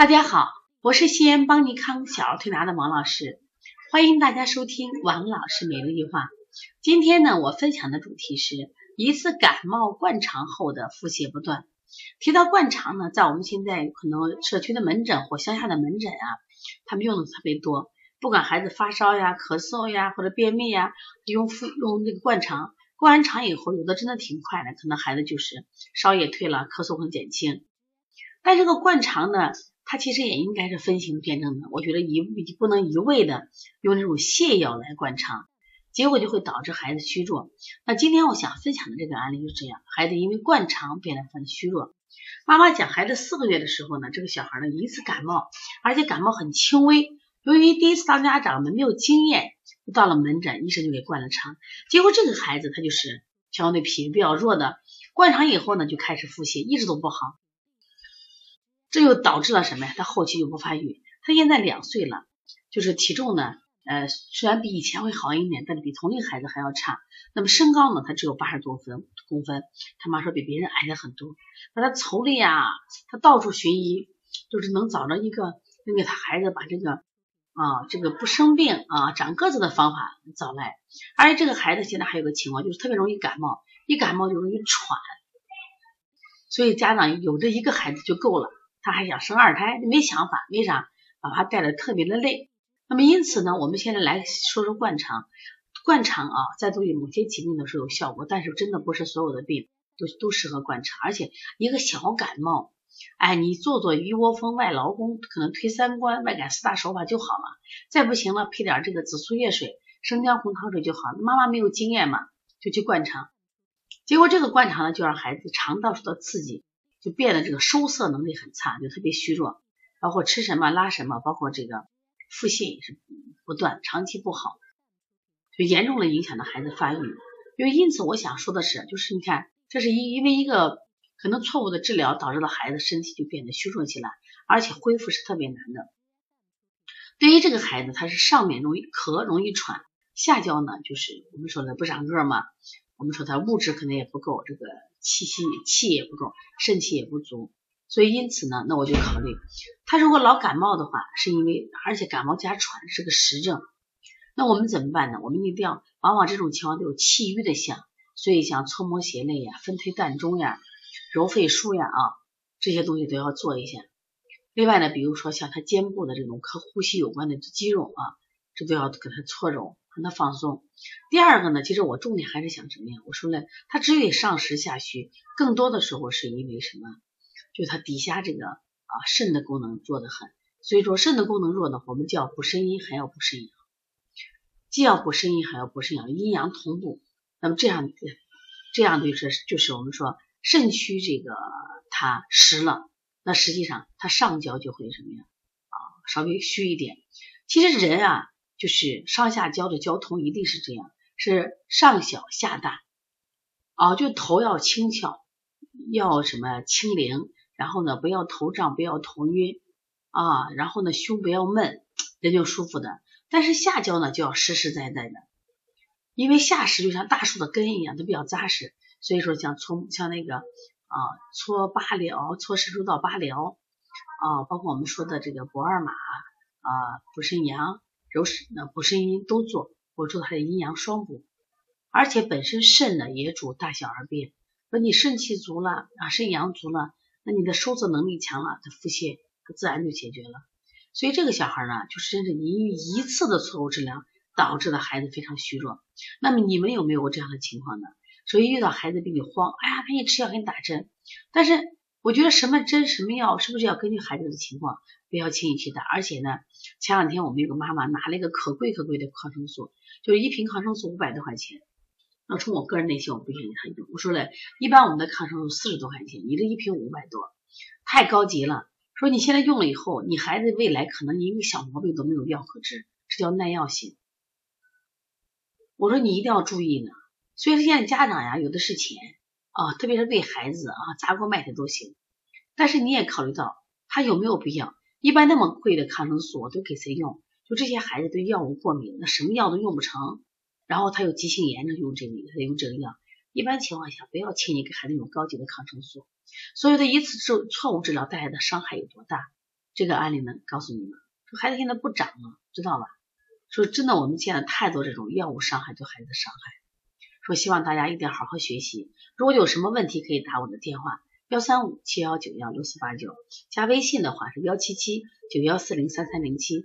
大家好，我是西安邦尼康小儿推拿的王老师，欢迎大家收听王老师每日一句话。今天呢，我分享的主题是一次感冒灌肠后的腹泻不断。提到灌肠呢，在我们现在可能社区的门诊或乡下的门诊啊，他们用的特别多。不管孩子发烧呀、咳嗽呀或者便秘呀，用腹用那个灌肠，灌完肠以后，有的真的挺快的，可能孩子就是烧也退了，咳嗽很减轻。但这个灌肠呢，它其实也应该是分型辩证的。我觉得一不能一味的用这种泻药来灌肠，结果就会导致孩子虚弱。那今天我想分享的这个案例就是这样，孩子因为灌肠变得很虚弱。妈妈讲，孩子四个月的时候呢，这个小孩呢一次感冒，而且感冒很轻微。由于第一次当家长呢没有经验，到了门诊，医生就给灌了肠。结果这个孩子他就是相对脾胃比较弱的，灌肠以后呢就开始腹泻，一直都不好。这又导致了什么呀？他后期就不发育。他现在两岁了，就是体重呢，呃，虽然比以前会好一点，但是比同龄孩子还要差。那么身高呢，他只有八十多分公分，他妈说比别人矮了很多。那他愁的呀，他到处寻医，就是能找着一个能给他孩子把这个啊，这个不生病啊，长个子的方法找来。而且这个孩子现在还有个情况，就是特别容易感冒，一感冒就容易喘。所以家长有这一个孩子就够了。他还想生二胎，没想法，为啥？把他带的特别的累。那么因此呢，我们现在来说说灌肠。灌肠啊，在对于某些疾病的时候有效果，但是真的不是所有的病都都适合灌肠。而且一个小感冒，哎，你做做鱼窝蜂、外劳宫，可能推三关、外感四大手法就好了。再不行了，配点这个紫苏叶水、生姜红糖水就好了。妈妈没有经验嘛，就去灌肠。结果这个灌肠呢，就让孩子肠道受到刺激。就变得这个收涩能力很差，就特别虚弱，包括吃什么拉什么，包括这个腹泻也是不断，长期不好，就严重的影响到孩子发育。因为因此我想说的是，就是你看，这是因因为一个可能错误的治疗导致了孩子身体就变得虚弱起来，而且恢复是特别难的。对于这个孩子，他是上面容易咳，容易喘，下焦呢就是我们说的不长个嘛，我们说他物质可能也不够，这个。气息气也不够，肾气也不足，所以因此呢，那我就考虑，他如果老感冒的话，是因为而且感冒加喘是个实症，那我们怎么办呢？我们一定要，往往这种情况都有气郁的象，所以像搓摩胁肋呀、分推膻中呀、揉肺腧呀啊这些东西都要做一下。另外呢，比如说像他肩部的这种和呼吸有关的肌肉啊，这都要给他搓揉。让他放松。第二个呢，其实我重点还是想什么呀？我说了，他只有上实下虚，更多的时候是因为什么？就他底下这个啊肾的功能弱得很。所以说肾的功能弱呢，我们既要补肾阴，还要补肾阳，既要补肾阴，还要补肾阳，阴阳同步。那么这样这样就是就是我们说肾虚这个它实了，那实际上它上焦就会什么呀？啊，稍微虚一点。其实人啊。就是上下焦的交通一定是这样，是上小下大，啊，就头要轻巧，要什么轻灵，然后呢不要头胀，不要头晕啊，然后呢胸不要闷，人就舒服的。但是下焦呢就要实实在在的，因为下实就像大树的根一样，都比较扎实。所以说像搓像那个啊搓八髎，搓十周到八髎啊，包括我们说的这个不二马啊补肾阳。揉肾那补肾阴都做，我做它的阴阳双补，而且本身肾呢也主大小二便，说你肾气足了啊，肾阳足了，那你的收涩能力强了，它腹泻它自然就解决了。所以这个小孩呢，就是真是因为一次的错误治疗导致的孩子非常虚弱。那么你们有没有过这样的情况呢？所以遇到孩子比你慌，哎呀，赶紧吃药，给你打针，但是。我觉得什么针什么药，是不是要根据孩子的情况，不要轻易去打？而且呢，前两天我们有个妈妈拿了一个可贵可贵的抗生素，就是一瓶抗生素五百多块钱。那从我个人内心，我不建议他用。我说了，一般我们的抗生素四十多块钱，你这一瓶五百多，太高级了。说你现在用了以后，你孩子未来可能你一个小毛病都没有药可治，这叫耐药性。我说你一定要注意呢。所以说现在家长呀，有的是钱。啊，特别是喂孩子啊，砸锅卖铁都行。但是你也考虑到他有没有必要？一般那么贵的抗生素我都给谁用？就这些孩子对药物过敏，那什么药都用不成。然后他有急性炎症，用这个，他用这个药。一般情况下，不要轻易给孩子用高级的抗生素。所有的一次治错误治疗带来的伤害有多大？这个案例能告诉你们，说孩子现在不长了，知道吧？说真的，我们见了太多这种药物伤害，对孩子的伤害。说希望大家一定要好好学习，如果有什么问题可以打我的电话。幺三五七幺九幺六四八九加微信的话是幺七七九幺四零三三零七。